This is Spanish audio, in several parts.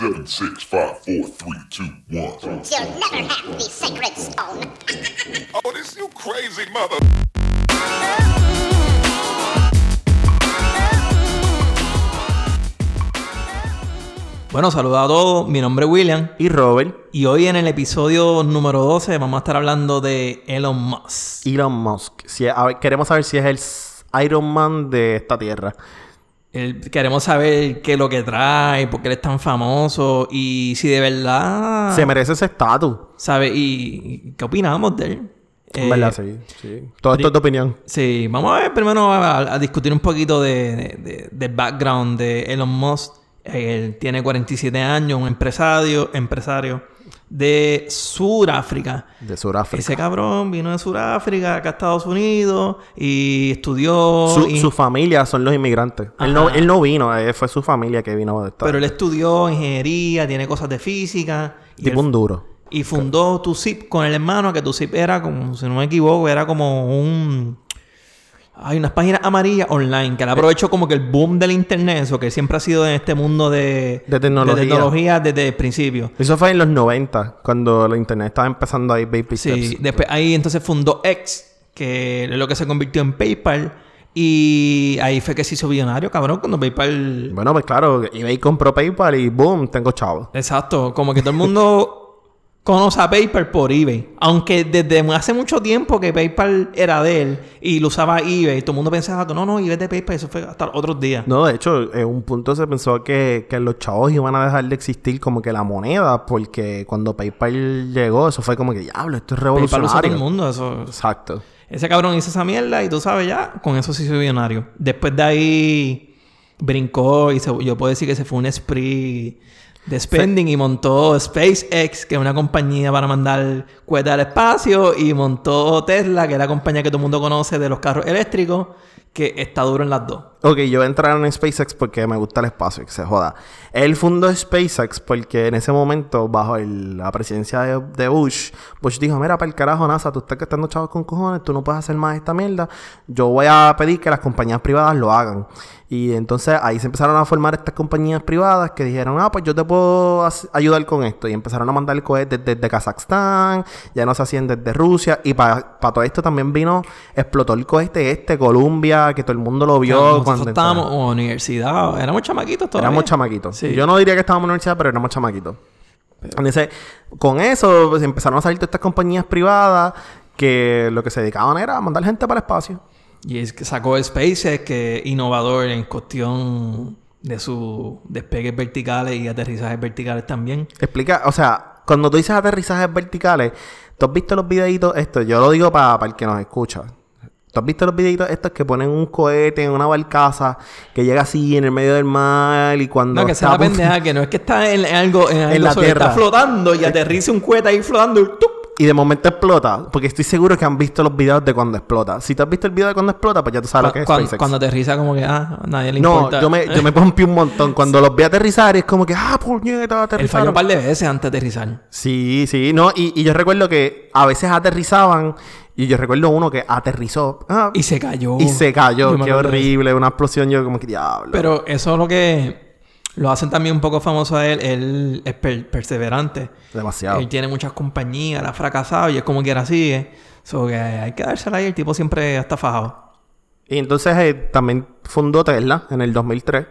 Seven, six, five, four, three, two, one. You'll never have the sacred stone. Oh, this you crazy mother. Bueno, saludos a todos. Mi nombre es William. Y Robert, Y hoy en el episodio número 12 vamos a estar hablando de Elon Musk. Elon Musk. Si, a ver, queremos saber si es el Iron Man de esta tierra. El- queremos saber qué es lo que trae, por qué él es tan famoso y si de verdad... Se merece ese estatus. ¿Sabe? Y, y qué opinamos de él. En Eh, verdad, sí, sí. Todo esto es tu opinión. Sí, vamos a ver primero a, a discutir un poquito de, de- de- del background de Elon Musk. Él tiene 47 años, un empresario, empresario de Sudáfrica. De Sudáfrica. Ese cabrón vino de Sudáfrica, acá a Estados Unidos y estudió. Su, y- su familia son los inmigrantes. Él no, él no vino, eh, fue su familia que vino de esta. pero él estudió ingeniería, tiene cosas de física. Y, tipo él- un duro. y fundó TuSip con el hermano, que TuSip era como, si no me equivoco, era como un. Hay unas páginas amarillas online que él aprovechó como que el boom del internet, eso que siempre ha sido en este mundo de, De tecnología. de tecnología desde el principio. Eso fue en los 90, cuando la internet estaba empezando ahí baby Sí, steps. después ahí entonces fundó X, que es lo que se convirtió en PayPal. Y ahí fue que se hizo billonario, cabrón, cuando PayPal... Bueno, pues claro, eBay compró PayPal y boom, tengo chavo. Exacto, como que todo el mundo conoce a PayPal por eBay. Aunque desde hace mucho tiempo que PayPal era de él y lo usaba eBay, todo el mundo pensaba que no, no, eBay de PayPal, eso fue hasta otros días. No, de hecho, en un punto se pensó que, que los chavos iban a dejar de existir como que la moneda, porque cuando PayPal llegó, eso fue como que, diablo, esto es PayPal usa todo revolucionario. el mundo, eso... Exacto. Ese cabrón hizo esa mierda y tú sabes ya, con eso se hizo millonario. Después de ahí brincó y se- yo puedo decir que se fue un spree de spending y montó SpaceX, que es una compañía para mandar cohetes al espacio, y montó Tesla, que es la compañía que todo el mundo conoce de los carros eléctricos, que está duro en las dos. Ok, yo voy a entrar en SpaceX porque me gusta el espacio, que se joda. Él fundó SpaceX porque en ese momento, bajo el- la presidencia de, de Bush, Bush dijo, mira, para el carajo, NASA, tú estás gastando chavos con cojones, tú no puedes hacer más esta mierda. Yo voy a pedir que las compañías privadas lo hagan. Y entonces ahí se empezaron a formar estas compañías privadas que dijeron, ah, pues yo te puedo ayudar con esto. Y empezaron a mandar cohetes desde, Kazajstán, ya no se hacían desde Rusia. Y para todo esto también vino, explotó el cohete este, Columbia, que todo el mundo lo vio estábamos en universidad, éramos chamaquitos todavía. Éramos chamaquitos. Sí. Yo no diría que estábamos en universidad, pero éramos chamaquitos. Entonces, con eso pues, empezaron a salir todas estas compañías privadas que lo que se dedicaban era a mandar gente para el espacio. Y es que sacó SpaceX, que es innovador en cuestión de sus despegues verticales y aterrizajes verticales también. Explica, o sea, cuando tú dices aterrizajes verticales, ¿tú has visto los videitos estos? Yo lo digo para el que nos escucha. ¿Tú has visto los videitos estos que ponen un cohete en una barcaza que llega así en el medio del mar y cuando No, que sea la pendeja, que no es que está en, en algo, en algo la sobre- tierra. está flotando y aterriza un cohete ahí flotando. y ¡tup! y de momento explota? Porque estoy seguro que han visto los videos de cuando explota. Si tú has visto el video de cuando explota, pues ya tú sabes lo que es Cuando, SpaceX. cuando aterriza como que, ah, a nadie le No, importa. yo me, yo me pompí un montón. Cuando los vi aterrizar, es como que, ah, puñeta, Él falló aterrizaron. un par de veces antes de aterrizar. Sí, sí, no, y, y yo recuerdo que a veces aterrizaban, y yo recuerdo uno que aterrizó ah, Y se cayó. y se cayó. Yo Qué horrible, una explosión, yo como que diablo. Pero eso es lo que lo hacen también un poco famoso a él. Él es per- perseverante. Demasiado. Él tiene muchas compañías, la ha fracasado y es como quiera sigue. So que hay que dársela ahí. El tipo siempre está fajado. Y entonces eh, también fundó Tesla en el 2003.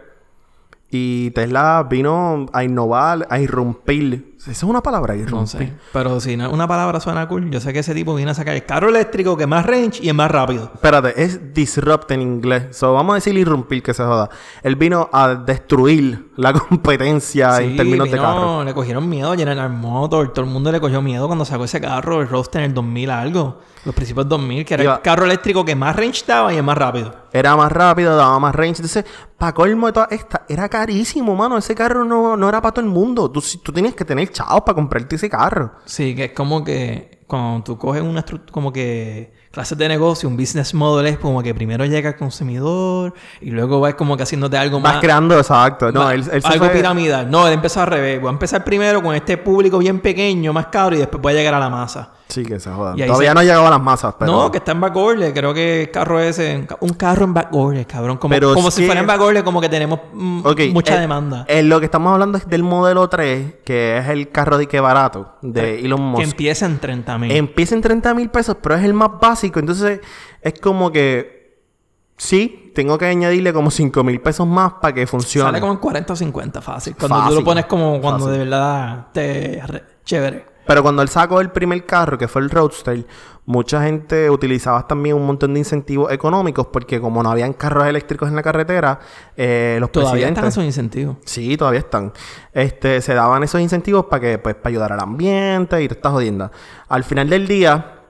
Y Tesla vino a innovar, a irrumpir. ¿Esa es una palabra? No Irrumpir. sé. Pero si no- una palabra suena cool, yo sé que ese tipo viene a sacar el carro eléctrico que es más range y es más rápido. Espérate, es disrupt en inglés. So, vamos a decir irrumpir que se joda. Él vino a destruir la competencia en términos de vino- carro. Le cogieron miedo a General Motors. Todo el mundo le cogió miedo cuando sacó ese carro, el Roadster en el 2000 algo. Los principios 2000, que era Iba- el carro eléctrico que más range daba y es más rápido. Era más rápido, daba más range. Entonces, para colmo de toda esta, era carísimo, mano. Ese carro no, no era para todo el mundo. Tú, tú tenías que tener chavos para comprarte ese carro. Sí, que es como que cuando tú coges una estructura, como que clases de negocio, un business model es como que primero llega al consumidor y luego vas como que haciéndote algo Vas más. creando, exacto. No, más- él, algo fue- piramidal. No, él empezó al revés. Voy a empezar primero con este público bien pequeño, más caro, y después voy a llegar a la masa. Sí, que se jodan. Todavía se- no ha llegado a las masas, pero... No, que está en backorder. Creo que el carro ese... Un carro en backorder, cabrón. Como, Pero como si que- fuera en backorder, como que tenemos mm, mucha demanda. eh, lo que estamos hablando es del modelo 3, que es el carro de que barato de Elon que Musk. empieza en 30 mil. Empieza en 30 mil pesos, pero es el más básico. Entonces, es como que... Sí, tengo que añadirle como 5 mil pesos más para que funcione. Sale como en 40 o 50 fácil. Cuando tú lo pones como cuando Fácil. de verdad te... re- Chévere. Pero cuando él sacó el primer carro, que fue el Roadster, mucha gente utilizaba también un montón de incentivos económicos porque como no habían carros eléctricos en la carretera, eh, los Todavía están esos incentivos. Sí, todavía están. Este, se daban esos incentivos para que, pues, para ayudar al ambiente y todas estas jodiendas. Al final del día,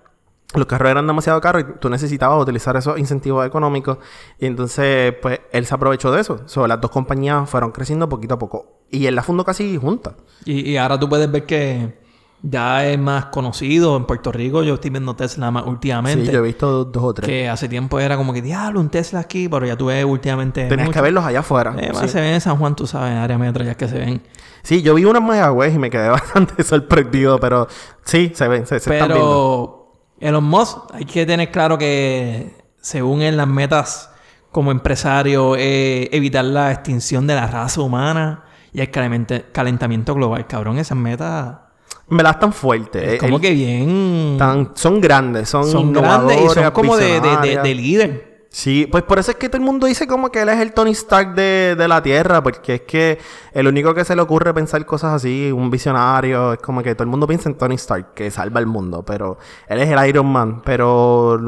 los carros eran demasiado caros y tú necesitabas utilizar esos incentivos económicos. Y entonces, pues, él se aprovechó de eso. So, las dos compañías fueron creciendo poquito a poco. Y él la fundó casi juntas. Y, y ahora tú puedes ver que ya es más conocido en Puerto Rico. Yo estoy viendo Tesla más últimamente. Sí, yo he visto dos, o tres. que hace tiempo era como que, diablo, un Tesla aquí, pero ya tú ves últimamente. Tenías mucho. que verlos allá afuera. Eh, Sí. se ven en San Juan, tú sabes, en área metro, ya es que se ven. Sí, yo vi unas Mayagüez y me quedé bastante sorprendido, pero sí, se ven, se, se están viendo. Pero Elon Musk, hay que tener claro que según él, las metas como empresario, eh, evitar la extinción de la raza humana y el calentamiento global. Cabrón, esas metas Me las tan fuertes. es como que bien... tan- son grandes, son, son grandes y son como de, de, de líder. Sí, pues por eso es que todo el mundo dice como que él es el Tony Stark de, de la Tierra, porque es que el único que se le ocurre pensar cosas así, un visionario, es como que todo el mundo piensa en Tony Stark, que salva el mundo, pero él es el Iron Man, pero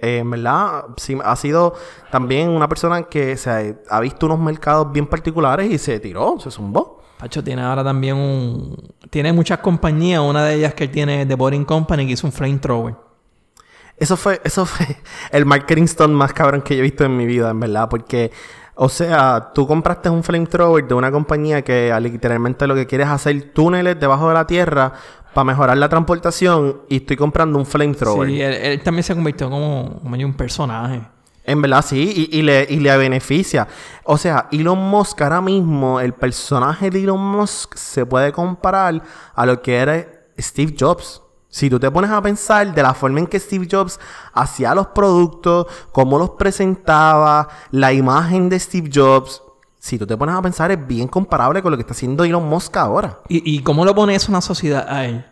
eh, en verdad sí, ha sido también una persona que se ha, ha visto unos mercados bien particulares y se tiró, se zumbó. Pacho tiene ahora también un... Tiene muchas compañías. Una de ellas que él tiene The Boring Company, que hizo un flamethrower. Eso fue, eso fue el marketing stunt más cabrón que yo he visto en mi vida, en verdad, porque, o sea, tú compraste un flamethrower de una compañía que ah, literalmente lo que quiere es hacer túneles debajo de la tierra para mejorar la transportación y estoy comprando un flamethrower. Sí, él, él también se convirtió como, como un personaje. En verdad, sí, y, y le, y le beneficia. O sea, Elon Musk ahora mismo, el personaje de Elon Musk se puede comparar a lo que era Steve Jobs. Si tú te pones a pensar de la forma en que Steve Jobs hacía los productos, cómo los presentaba, la imagen de Steve Jobs, si tú te pones a pensar es bien comparable con lo que está haciendo Elon Musk ahora. ¿Y, y cómo lo pone eso una sociedad a él?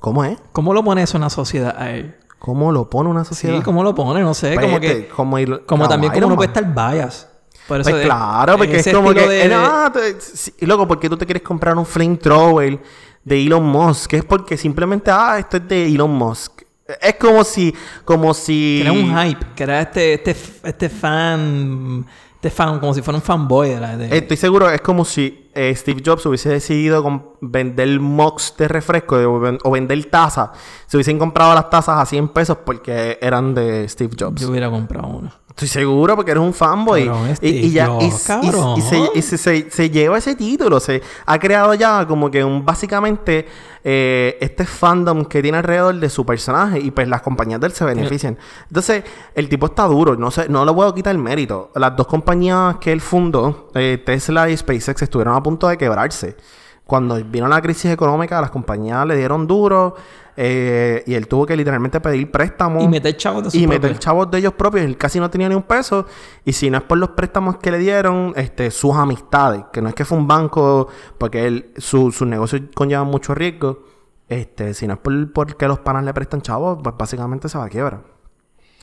¿Cómo es? ¿Cómo lo pone eso una sociedad a él? ¿Cómo lo pone una sociedad? Sí, ¿cómo lo pone? No sé, como Vete, que... como, Elon- Como también como Man. puede estar bias. Por Pues claro, porque es como que... de- eh, te- sí, y loco, ¿por qué tú te quieres comprar un flamethrower de Elon Musk? Es porque simplemente, ah, esto es de Elon Musk. Es como si... Como si... Era un hype, que era este, este, este fan, este fan, como si fuera un fanboy de la de... Estoy seguro, es como si eh, Steve Jobs hubiese decidido vender mugs de refresco o, ven- o vender tazas. Se hubiesen comprado las tazas a 100 pesos porque eran de Steve Jobs. Yo hubiera comprado uno. Estoy seguro porque eres un fanboy. Cabrón, y, ya se, y se- se- se lleva ese título. Se ha creado ya como que un básicamente eh, este fandom que tiene alrededor de su personaje. Y pues las compañías de él se benefician. Entonces, el tipo está duro. No sé, no le puedo quitar el mérito. Las dos compañías que él fundó, eh, Tesla y SpaceX, estuvieron a punto de quebrarse. Cuando vino la crisis económica, las compañías le dieron duro. eh, y él tuvo que literalmente pedir préstamos Y meter chavos de su y meter chavos de ellos propios. Él casi no tenía ni un peso. Y si no es por los préstamos que le dieron, este, sus amistades, que no es que fue un banco, porque él, su, sus negocios conllevan mucho riesgo. Este, si no es por porque los panas le prestan chavos, pues básicamente se va a quiebra.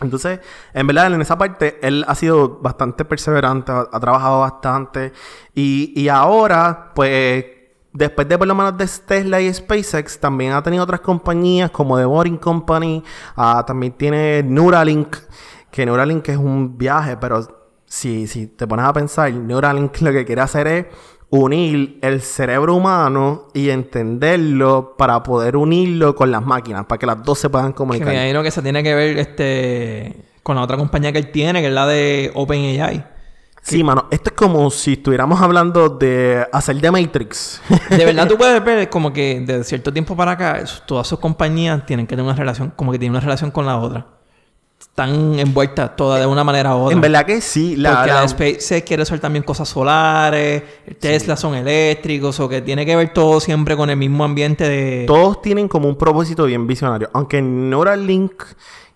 Entonces, en verdad, en esa parte, él ha sido bastante perseverante, ha, trabajado bastante. Y, y ahora, pues, después de por lo menos de Tesla y SpaceX, también ha tenido otras compañías como The Boring Company, ah, también tiene Neuralink, que Neuralink es un viaje, pero si, si te pones a pensar, Neuralink lo que quiere hacer es unir el cerebro humano y entenderlo para poder unirlo con las máquinas, para que las dos se puedan Que comunicar. me imagino que se tiene que ver este con la otra compañía que él tiene, que es la de OpenAI. Sí, mano, esto es como si estuviéramos hablando de hacer de Matrix. De verdad tú puedes ver como que de cierto tiempo para acá, todas sus compañías tienen que tener una relación, como que tienen una relación con la otra. Están envueltas todas de una manera u otra. En verdad que sí. La, Porque la- la SpaceX quiere usar también cosas solares, Tesla son eléctricos, o que tiene que ver todo siempre con el mismo ambiente de... todos tienen como un propósito bien visionario. Aunque Neuralink,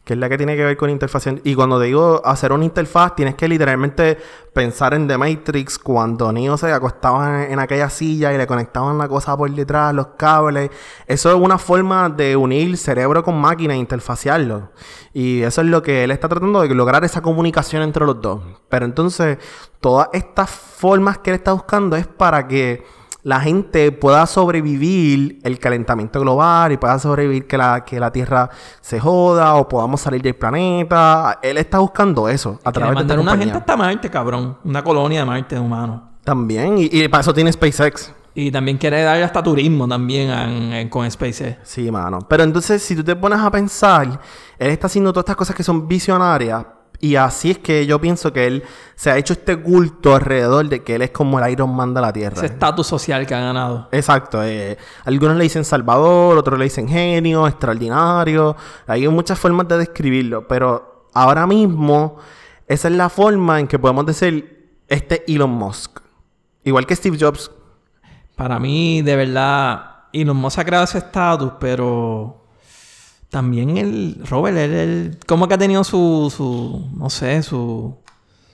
que es la que tiene que ver con interfaz. Y cuando te digo hacer una interfaz, tienes que literalmente pensar en The Matrix cuando Neo se acostaba en, en aquella silla y le conectaban la cosa por detrás, los cables. Eso es una forma de unir cerebro con máquina e interfaciarlo. Y eso es lo que él está tratando de lograr esa comunicación entre los dos. Pero entonces, todas estas formas que él está buscando es para que la gente pueda sobrevivir el calentamiento global y pueda sobrevivir que la, que la Tierra se joda o podamos salir del planeta. Él está buscando eso a través de esta una compañía. gente hasta Marte, cabrón. Una colonia de Marte de humanos. También, y, y para eso tiene SpaceX. Y también quiere dar hasta turismo también en- en- con SpaceX. Sí, mano. Pero entonces, si tú te pones a pensar, él está haciendo todas estas cosas que son visionarias. Y así es que yo pienso que él se ha hecho este culto alrededor de que él es como el Iron Man de la Tierra. Ese estatus social que ha ganado. Exacto. eh, algunos le dicen Salvador, otros le dicen genio, extraordinario. Hay muchas formas de describirlo, pero ahora mismo esa es la forma en que podemos decir este Elon Musk. Igual que Steve Jobs. Para mí, de verdad, Elon Musk ha creado ese estatus, pero también el Robert, él, él como que ha tenido su, su no sé, su,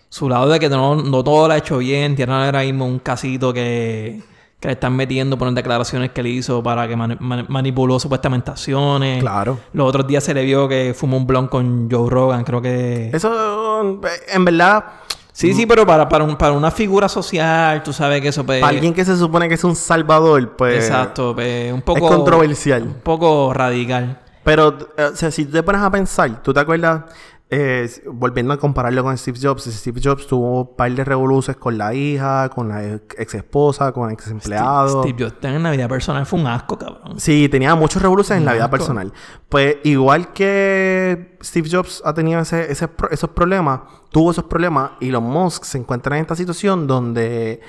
su lado de que no, no todo lo ha hecho bien. Tiene ahora mismo un casito que, que le están metiendo por unas declaraciones que él hizo para que mani- mani- manipuló supuestamente acciones. Claro. Los otros días se le vio que fumó un blon con Joe Rogan, creo que... Eso, en verdad, Sí, sí, pero para, para, un- para una figura social, tú sabes que eso... Pues, para alguien que se supone que es un salvador, pues... Exacto, pues, un poco... Es controversial. Un poco radical. Pero, eh, o sea, si te pones a pensar, ¿tú te acuerdas? eh, volviendo a compararlo con Steve Jobs, Steve Jobs tuvo un par de revoluciones con la hija, con la ex esposa, con ex empleado. Steve Jobs en la vida personal fue un asco, cabrón. Sí, tenía muchos revoluciones en la vida personal. Pues igual que Steve Jobs ha tenido ese, esos problemas, tuvo esos problemas, y los Musk se encuentran en esta situación donde,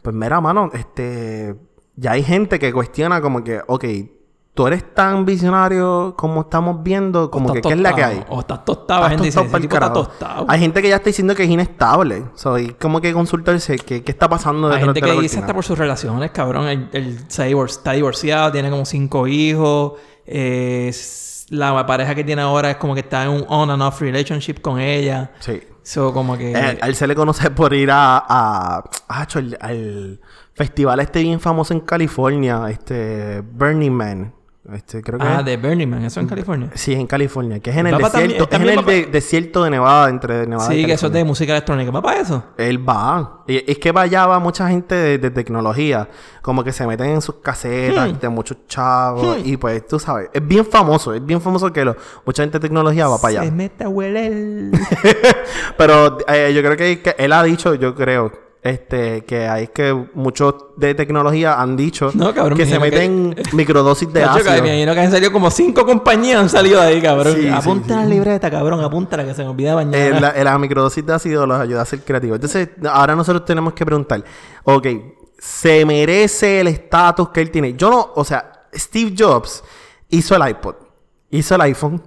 pues mira, mano, este, ya hay gente que cuestiona como que, ok, tú eres tan visionario como estamos viendo, como que qué es la que hay. O estás tostado. Estás gente está tostado. Hay gente que ya está diciendo que es inestable. So, y como que consultarse qué, qué está pasando Hay gente que dice cortina. hasta por sus relaciones, cabrón. Se divor- está divorciado, tiene como cinco hijos. eh, la pareja que tiene ahora es como que está en un on and off relationship con ella. Sí. So, como que... Eh, a él se le conoce por ir a, a, a- acho, al, al festival este bien famoso en California, este Burning Man. Este, creo que ah, es- de Burning Man. Eso en California. Sí, en California, que es en el también- desierto, es en el de- desierto de Nevada, entre Nevada y Sí, que eso es de música electrónica. ¿Va para eso? Él va. Y es que va allá va mucha gente de, de tecnología. Como que se meten en sus casetas Hmm. de muchos chavos. Y pues, tú sabes, es bien famoso. Es bien famoso que lo, mucha gente de tecnología va para allá. Se mete a hueler. Pero eh, yo creo que, que él ha dicho, yo creo, este, que hay que muchos de tecnología han dicho No, cabrón, que se meten microdosis de ácido. me imagino que han salido como cinco compañías han salido de ahí, cabrón. Sí, sí, Apunta sí. la libreta, cabrón. Apúntala que se me olvida mañana. Eh, la, eh, la microdosis de ácido los ayuda a ser creativos. Entonces, ahora nosotros tenemos que preguntar, ok, ¿se merece el estatus que él tiene? Yo no, o sea, Steve Jobs hizo el iPod, hizo el iPhone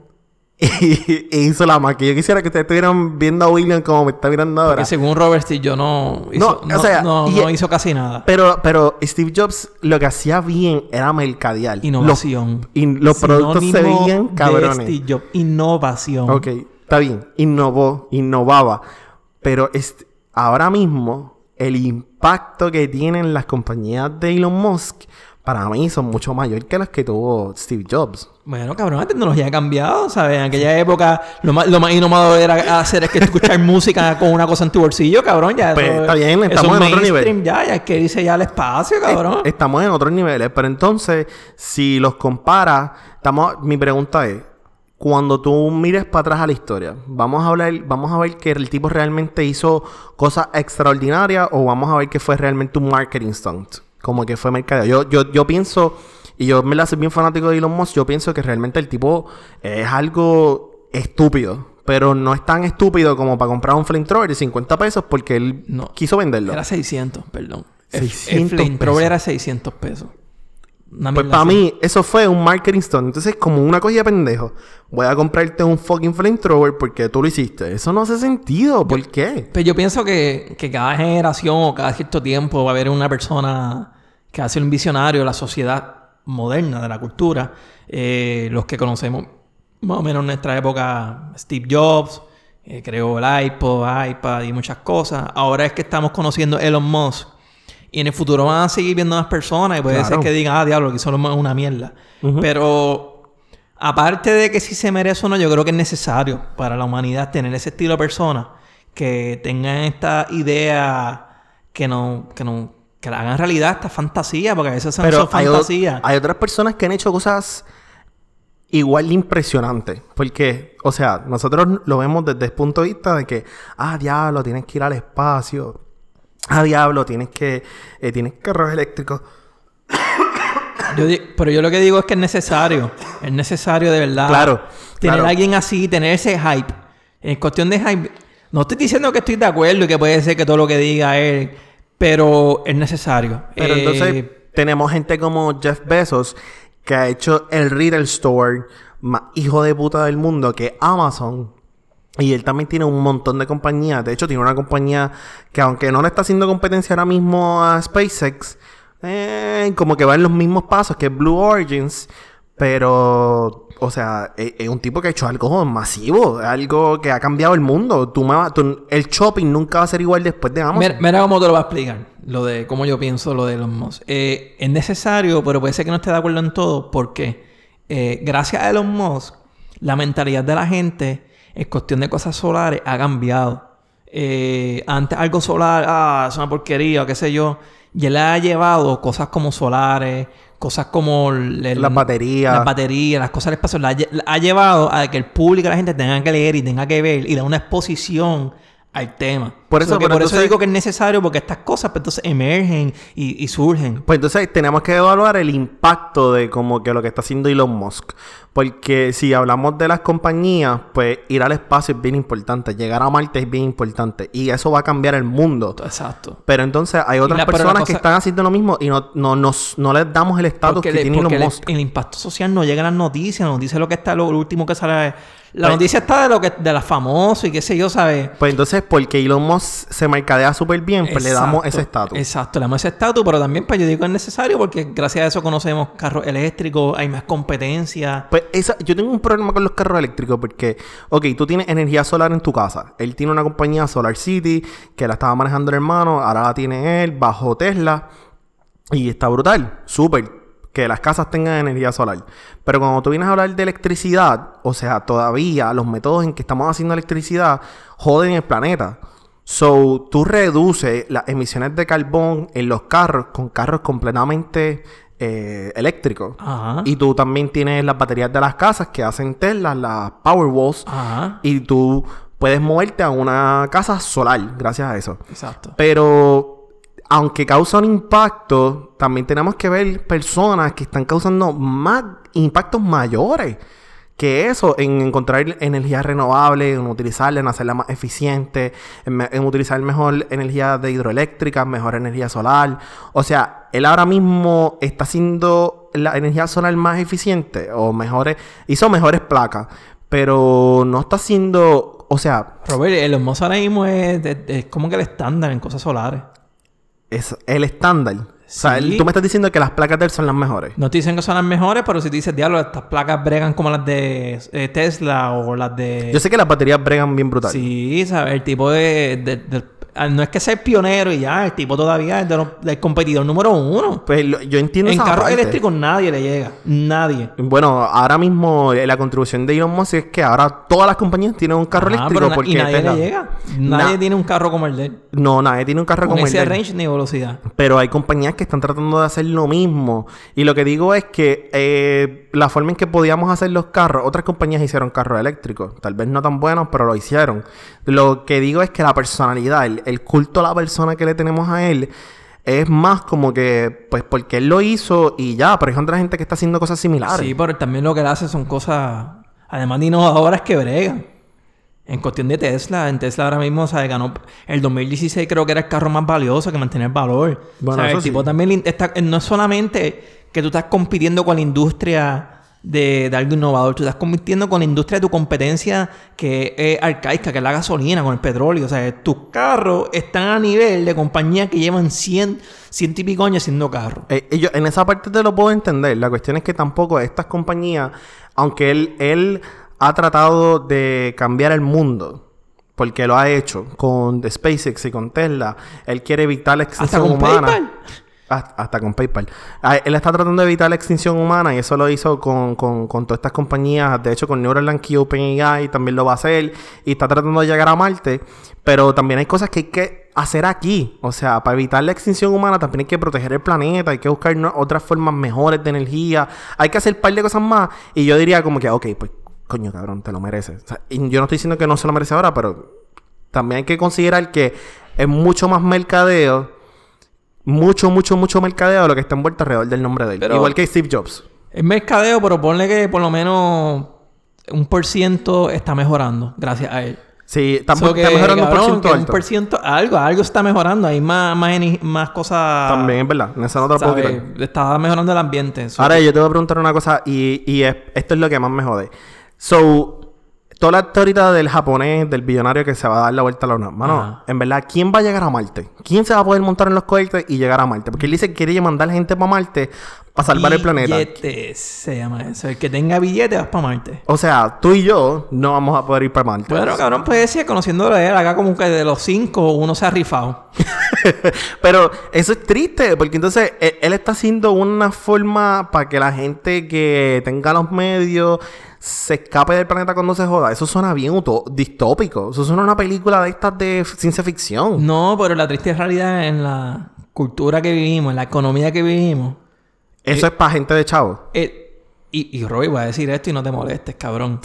y, hizo la Mac. Y Yo quisiera que ustedes estuvieran viendo a William como me está mirando ahora. Porque según Robert Steve, yo no hizo, No, o sea, no, hizo casi nada. Pero, pero Steve Jobs lo que hacía bien era mercadear. Innovación. Los, productos se veían de cabrones. Steve Jobs. Innovación. Ok, está bien. Innovó, innovaba. Pero ahora mismo, el impacto que tienen las compañías de Elon Musk, para mí son mucho mayor que las que tuvo Steve Jobs. Bueno, cabrón, la tecnología ha cambiado, ¿sabes? En aquella época lo más, lo más innovador era hacer es que escuchar música con una cosa en tu bolsillo, cabrón. Ya Pues, eso- está bien, estamos es en otro nivel. Ya, ya es que irse ya al espacio, cabrón. Estamos en otros niveles. Pero entonces, si los comparas, estamos, mi pregunta es. Cuando tú mires para atrás a la historia, vamos a hablar, vamos a ver que el tipo realmente hizo cosas extraordinarias o vamos a ver que fue realmente un marketing stunt, como que fue mercadeo. Yo, yo, yo pienso, y yo me la soy bien fanático de Elon Musk, yo pienso que realmente el tipo es algo estúpido, pero no es tan estúpido como para comprar un flamethrower de 50 pesos porque él No. quiso venderlo. Era 600, perdón. El- 600 el flamethrower pesos. era 600 pesos. Una Pues para mí, eso fue un marketing stunt. Entonces, como una cogida de pendejo, voy a comprarte un fucking flamethrower porque tú lo hiciste. Eso no hace sentido. ¿Por qué? Pero yo pienso que, que cada generación o cada cierto tiempo va a haber una persona que hace un visionario de la sociedad moderna, de la cultura. Eh, los que conocemos más o menos en nuestra época, Steve Jobs, eh, creó el iPod, iPad y muchas cosas. Ahora es que estamos conociendo Elon Musk. Y en el futuro van a seguir viendo más personas y puede Claro. ser que digan, ah, diablo, que solo es una mierda. Pero aparte de que si se merece o no, yo creo que es necesario para la humanidad tener ese estilo de persona que tengan esta idea que no, que no, que la hagan realidad esta fantasía, porque a veces son, son hay, o- fantasías. hay otras personas que han hecho cosas igual de impresionantes. Porque, o sea, nosotros lo vemos desde el punto de vista de que, ah, diablo, tienes que ir al espacio. Ah, diablo, tienes que, eh, tienes carros eléctricos. Yo pero yo lo que digo es que es necesario. Es necesario de verdad. Claro, Tener claro. a alguien así, tener ese hype. En cuestión de hype. No estoy diciendo que estoy de acuerdo y que puede ser que todo lo que diga él. Pero es necesario. Pero Eh, entonces tenemos gente como Jeff Bezos que ha hecho el retail store más hijo de puta del mundo que Amazon. Y él también tiene un montón de compañías. De hecho, tiene una compañía que aunque no le está haciendo competencia ahora mismo a SpaceX, eh, como que va en los mismos pasos que Blue Origins. Pero, o sea, es, es un tipo que ha hecho algo masivo, algo que ha cambiado el mundo. Tú el shopping nunca va a ser igual después de Amazon. Mira, cómo te lo voy a explicar. Lo de cómo yo pienso lo de los Musk. Eh, es necesario, pero puede ser que no esté de acuerdo en todo. Porque eh, gracias a Elon Musk, la mentalidad de la gente en cuestión de cosas solares ha cambiado. Eh, antes algo solar, ah, es una porquería, o qué sé yo. Y él ha llevado cosas como solares, cosas como... el- el- Las baterías. Las baterías, las cosas del espacio. La, ha lle- la ha llevado a que el público la gente tenga que leer y tenga que ver y dar una exposición al tema. Por eso, entonces- digo que es necesario porque estas cosas pues, entonces emergen y, y surgen. Pues entonces tenemos que evaluar el impacto de como que lo que está haciendo Elon Musk. Porque si hablamos de las compañías, pues ir al espacio es bien importante. Llegar a Marte es bien importante. Y eso va a cambiar el mundo. Exacto. Pero entonces hay otras la- personas cosa- que están haciendo lo mismo y no, no, nos, no les damos el estatus que le- tiene Elon Musk. el impacto social no llega a las noticias. Noticia es lo que está, lo, lo último que sale. La Pues- noticia está de lo que de las famosas y qué sé yo, ¿sabes? Pues entonces, porque Elon Musk se mercadea súper bien, pues le damos ese estatus. Exacto, le damos ese estatus, pero también pues yo digo que es necesario porque gracias a eso conocemos carros eléctricos, hay más competencia. Pues esa, yo tengo un problema con los carros eléctricos porque, ok, tú tienes energía solar en tu casa. Él tiene una compañía Solar City que la estaba manejando el hermano, ahora la tiene él bajo Tesla y está brutal, súper, que las casas tengan energía solar. Pero cuando tú vienes a hablar de electricidad, o sea, todavía los métodos en que estamos haciendo electricidad joden el planeta. So, tú reduces las emisiones de carbón en los carros con carros completamente eh, eléctricos. Ajá. Y tú también tienes las baterías de las casas que hacen Tesla, las Powerwalls. Ajá. Y tú puedes moverte a una casa solar gracias a eso. Exacto. Pero aunque causa un impacto, también tenemos que ver personas que están causando más impactos mayores que eso en encontrar energía renovable, en utilizarla, en hacerla más eficiente, en, utilizar mejor energía de hidroeléctrica, mejor energía solar. O sea, él ahora mismo está haciendo la energía solar más eficiente o mejores, hizo mejores placas, pero no está haciendo, o sea, Robert, el hermoso es como que el estándar en cosas solares. Es el estándar. O sea, Sí. él- tú me estás diciendo que las placas de él son las mejores. No te dicen que son las mejores, pero si te dices, diablo, estas placas bregan como las de eh, Tesla o las de... Yo sé que las baterías bregan bien brutal. Sí, ¿sabes? El tipo de, de- de- No es que sea el pionero y ya, el tipo todavía es de los- del competidor número uno. Pues lo- yo entiendo En carros eléctricos nadie le llega. Nadie. Bueno, ahora mismo eh, la contribución de Elon Musk es que ahora todas las compañías tienen un carro Ah, eléctrico pero porque y nadie le llega. Nadie Na- tiene un carro como el de él. No, nadie tiene un carro Con como el ese de él. range ni velocidad. Pero hay compañías que están tratando de hacer lo mismo. Y lo que digo es que eh, la forma en que podíamos hacer los carros, otras compañías hicieron carros eléctricos. Tal vez no tan buenos, pero lo hicieron. Lo que digo es que la personalidad, el, el culto a la persona que le tenemos a él, es más como que, pues porque él lo hizo y ya. Pero hay otra gente que está haciendo cosas similares. Sí, pero también lo que él hace son cosas, además de innovadoras que bregan. En cuestión de Tesla, en Tesla ahora mismo, ¿sabes? Ganó el 2016 creo que era el carro más valioso que mantenía el valor. Bueno, ¿Sabes? eso El tipo sí. también le- está, no es solamente que tú estás compitiendo con la industria de, de algo innovador. Tú estás compitiendo con la industria de tu competencia que es arcaica, que es la gasolina, con el petróleo. O sea, tus carros están a nivel de compañías que llevan 100, 100 y pico años haciendo carros. Eh, yo- en esa parte te lo puedo entender. La cuestión es que tampoco estas compañías, aunque él, él ha tratado de cambiar el mundo, porque lo ha hecho con SpaceX y con Tesla, él quiere evitar la con humana. PayPal. Hasta, con PayPal. Ah, Él está tratando de evitar la extinción humana y eso lo hizo con, con, con todas estas compañías. De hecho, con Neuralink y OpenAI también lo va a hacer. Y está tratando de llegar a Marte. Pero también hay cosas que hay que hacer aquí. O sea, para evitar la extinción humana también hay que proteger el planeta. Hay que buscar otras formas mejores de energía. Hay que hacer un par de cosas más. Y yo diría como que, ok, pues, coño, cabrón, te lo mereces. Y yo no estoy diciendo que no se lo merece ahora, pero también hay que considerar que es mucho más mercadeo mucho, mucho, mucho mercadeo lo que está envuelto alrededor del nombre de él. Pero- Igual que Steve Jobs. Es mercadeo, pero ponle que por lo menos un por ciento está mejorando gracias a él. Sí, está, So que, está mejorando un cabrón, por ciento un por ciento, algo, algo está mejorando. Hay más, más, cosas. También es verdad. En esa no te lo puedo ¿sabes? quitar. Está mejorando el ambiente. So, Ahora yo te voy a preguntar una cosa y, y es- esto es lo que más me jode. So, toda la teoría del japonés, del billonario que se va a dar la vuelta a la luna. Mano, Ajá. en verdad, ¿quién va a llegar a Marte? ¿Quién se va a poder montar en los cohetes y llegar a Marte? Porque él dice que quiere mandar gente para Marte para salvar el planeta. Billetes se llama eso. El que tenga billetes vas para Marte. O sea, tú y yo no vamos a poder ir para Marte. Bueno, cabrón, puede ser, conociéndolo a él, acá como que de los cinco uno se ha rifado. Pero eso es triste, porque entonces él, él está haciendo una forma para que la gente que tenga los medios se escape del planeta cuando se joda. Eso suena bien distópico. Eso suena una película de estas de ciencia ficción. No, pero la triste realidad en la cultura que vivimos, en la economía que vivimos. Eso es para gente de chavo. eh, y, y Roy, voy a decir esto y no te molestes, cabrón.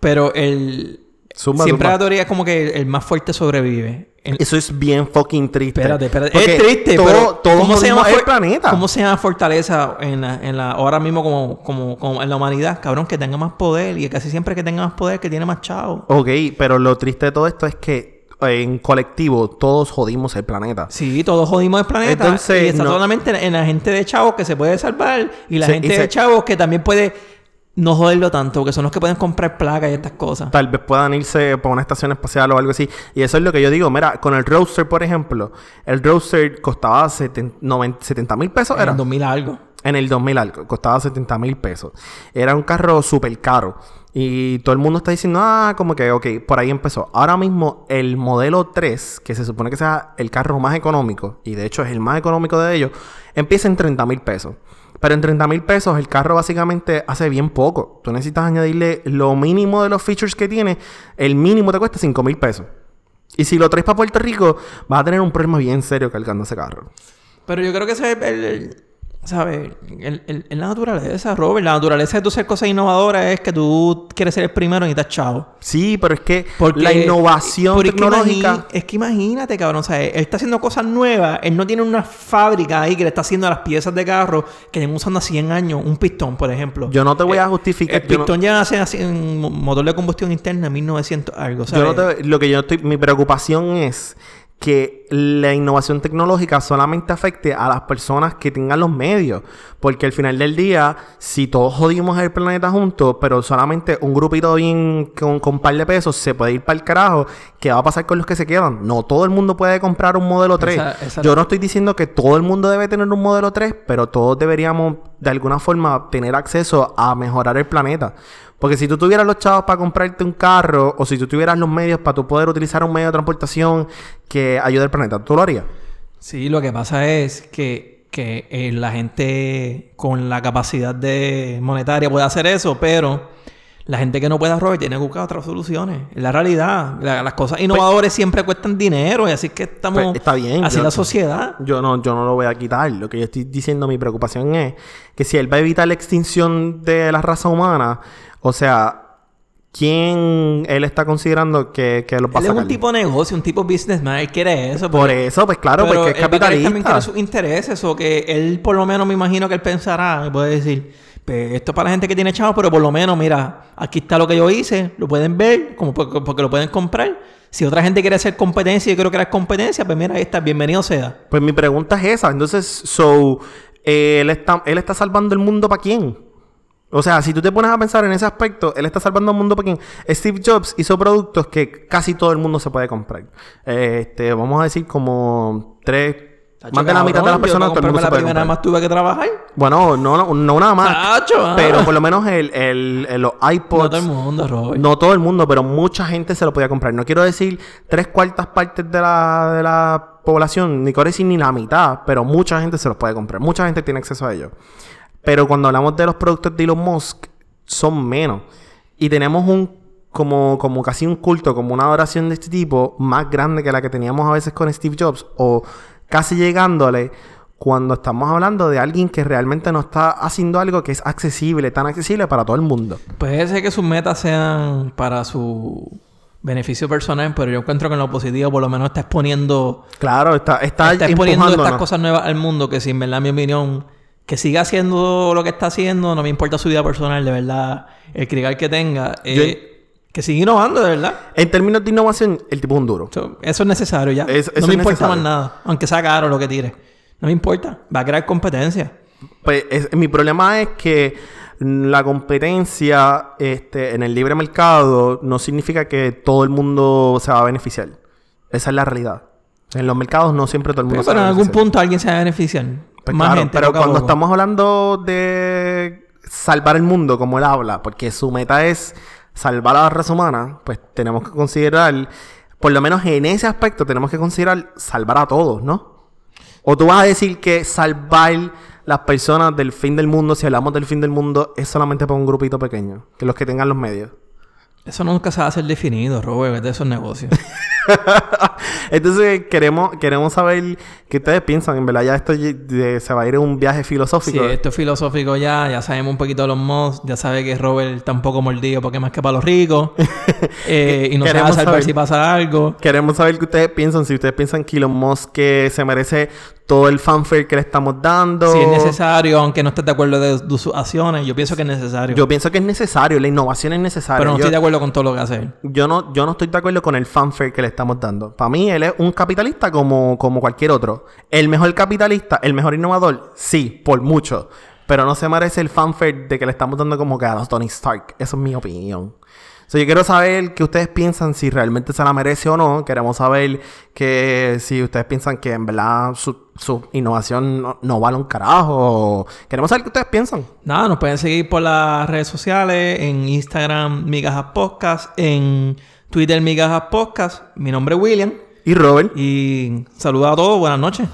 pero el. Zumba, siempre zumba. la teoría es como que el más fuerte sobrevive. Eso es bien fucking triste. Espérate, espérate. Porque es triste, todo, pero todo ¿cómo se llama el planeta. ¿Cómo se llama fortaleza en la, en la ahora mismo como, como, como en la humanidad? Cabrón, que tenga más poder y casi siempre que tenga más poder, que tiene más chavo. Ok, pero lo triste de todo esto es que eh, en colectivo todos jodimos el planeta. Sí, todos jodimos el planeta. Entonces, y está no- solamente en la gente de chavos que se puede salvar y la Sí, gente y se- de chavos que también puede no joderlo tanto, porque son los que pueden comprar placas y estas cosas. Tal vez puedan irse por una estación espacial o algo así. Y eso es lo que yo digo. Mira, con el roadster, por ejemplo, el roadster costaba 70 mil pesos. Era En 2000 algo. en el 2000 algo. Costaba 70 mil pesos. Era un carro súper caro. Y todo el mundo está diciendo, ah, como que, ok, por ahí empezó. Ahora mismo, el modelo 3, que se supone que sea el carro más económico, y de hecho es el más económico de ellos, empieza en 30 mil pesos. Pero en 30 mil pesos el carro básicamente hace bien poco. Tú necesitas añadirle lo mínimo de los features que tiene. El mínimo te cuesta 5 mil pesos. Y si lo traes para Puerto Rico, vas a tener un problema bien serio cargando ese carro. Pero yo creo que ese es ¿sabes? El, el- el la naturaleza, Robert. La naturaleza de tú hacer cosas innovadoras es que tú quieres ser el primero y estás chavo. Sí, pero es que Porque la innovación porque tecnológica... es que imagínate, cabrón. O sea, él está haciendo cosas nuevas. Él no tiene una fábrica ahí que le está haciendo las piezas de carro que llevan usando hace 100 años. Un pistón, por ejemplo. Yo no te voy a Eh, justificar. El no- pistón ya hace así en mo- motor de combustión interna en 1900 algo. yo no ¿sabes? te- lo que yo estoy, mi preocupación es que la innovación tecnológica solamente afecte a las personas que tengan los medios. Porque al final del día, si todos jodimos el planeta juntos, pero solamente un grupito bien con, con un par de pesos se puede ir para el carajo, ¿qué va a pasar con los que se quedan? No todo el mundo puede comprar un modelo 3. Esa- esa- Yo no estoy diciendo que todo el mundo debe tener un modelo 3, pero todos deberíamos de alguna forma tener acceso a mejorar el planeta. Porque si tú tuvieras los chavos para comprarte un carro o si tú tuvieras los medios para tú poder utilizar un medio de transportación que ayude al planeta, ¿tú lo harías? Sí, lo que pasa es que, que eh, la gente con la capacidad de monetaria puede hacer eso, pero la gente que no puede robar tiene que buscar otras soluciones. Es la realidad. La- las cosas innovadoras siempre cuestan dinero y así es que estamos... Pues, está bien, Así yo- la sociedad. Yo no, yo no lo voy a quitar. Lo que yo estoy diciendo, mi preocupación es que si él va a evitar la extinción de la raza humana, o sea, ¿quién él está considerando que, que los va a Él es un tipo de negocio, un tipo businessman. Él quiere eso. Por eso, pues claro, pero porque es él va a querer también capitalista. quiere sus intereses o que él por lo menos me imagino que él pensará puede decir pues, esto es para la gente que tiene chavos pero por lo menos mira aquí está lo que yo hice lo pueden ver como porque, porque lo pueden comprar si otra gente quiere hacer competencia y yo quiero crear competencia pues mira ahí está bienvenido sea Pues mi pregunta es esa. Entonces, so, él está, él está salvando el mundo para quién. O sea, si tú te pones a pensar en ese aspecto, él está salvando el mundo quién. Steve Jobs hizo productos que casi todo el mundo se puede comprar. Este, vamos a decir como tres, más de la mitad de las personas todo el mundo se la puede primera comprar. más tuve que trabajar. Bueno, no, no, no nada más. Pero por lo menos el, el, el- los iPods. No todo el mundo, Robert. No todo el mundo, pero mucha gente se lo podía comprar. No quiero decir tres cuartas partes de la, de la población, ni quiero decir ni la mitad, pero mucha gente se los puede comprar. Mucha gente tiene acceso a ellos. Pero cuando hablamos de los productos de Elon Musk, son menos. Y tenemos un, como, como casi un culto, como una adoración de este tipo, más grande que la que teníamos a veces con Steve Jobs, o casi llegándole cuando estamos hablando de alguien que realmente no está haciendo algo que es accesible, tan accesible para todo el mundo. Puede ser que sus metas sean para su beneficio personal, pero yo encuentro que en lo positivo por lo menos está exponiendo, Claro, está, está, está exponiendo estas cosas nuevas al mundo que si en verdad mi opinión, que siga haciendo lo que está haciendo, no me importa su vida personal, de verdad, el crigal que tenga, eh, que siga innovando, de verdad. En términos de innovación, el tipo es un duro. Eso, eso es necesario ya. Es- eso no me importa necesario. más nada, aunque sea caro lo que tire. No me importa, va a crear competencia. Pues es- mi problema es que la competencia este, en el libre mercado no significa que todo el mundo se va a beneficiar. Esa es la realidad. En los mercados no siempre todo el mundo Pero, se va en a algún beneficiar. punto alguien se va a beneficiar. Pues más claro, gente, pero cuando estamos hablando de salvar el mundo, como él habla, porque su meta es salvar a la raza humana, pues tenemos que considerar, por lo menos en ese aspecto, tenemos que considerar salvar a todos, ¿no? O tú vas a decir que salvar las personas del fin del mundo, si hablamos del fin del mundo, es solamente para un grupito pequeño, que los que tengan los medios. Eso nunca se va a hacer definido, Robert, de esos negocios. Entonces queremos, queremos saber qué ustedes piensan. En verdad ya esto se va a ir en un viaje Sí, filosófico. esto es filosófico ya, ya sabemos un poquito de los mods, ya sabe que Robert está un poco mordido porque más que para los ricos. Eh, y no se va a Queremos salvar saber. si pasa algo. Queremos saber qué ustedes piensan. Si ustedes piensan que Elon Musk que se merece todo el fanfare que le estamos dando. Si es necesario, aunque no estés de acuerdo de, de sus acciones, yo pienso que es necesario. Yo pienso que es necesario. La innovación es necesaria. pero no yo, estoy de acuerdo con todo lo que hace él. yo no, yo no estoy de acuerdo con el fanfare que le estamos dando. Para mí, él es un capitalista como, como cualquier otro. El mejor capitalista, el mejor innovador, sí, por mucho. Pero no se merece el fanfare de que le estamos dando como que a los Tony Stark. Eso es mi opinión. So, yo quiero saber qué ustedes piensan, si realmente se la merece o no. Queremos saber que si ustedes piensan que en verdad su, su innovación no, no vale un carajo. Queremos saber qué ustedes piensan. Nada, nos pueden seguir por las redes sociales, en Instagram Migajas Podcast, en Twitter Migajas Podcast. Mi nombre es William Y Robert. y saludos a todos, buenas noches.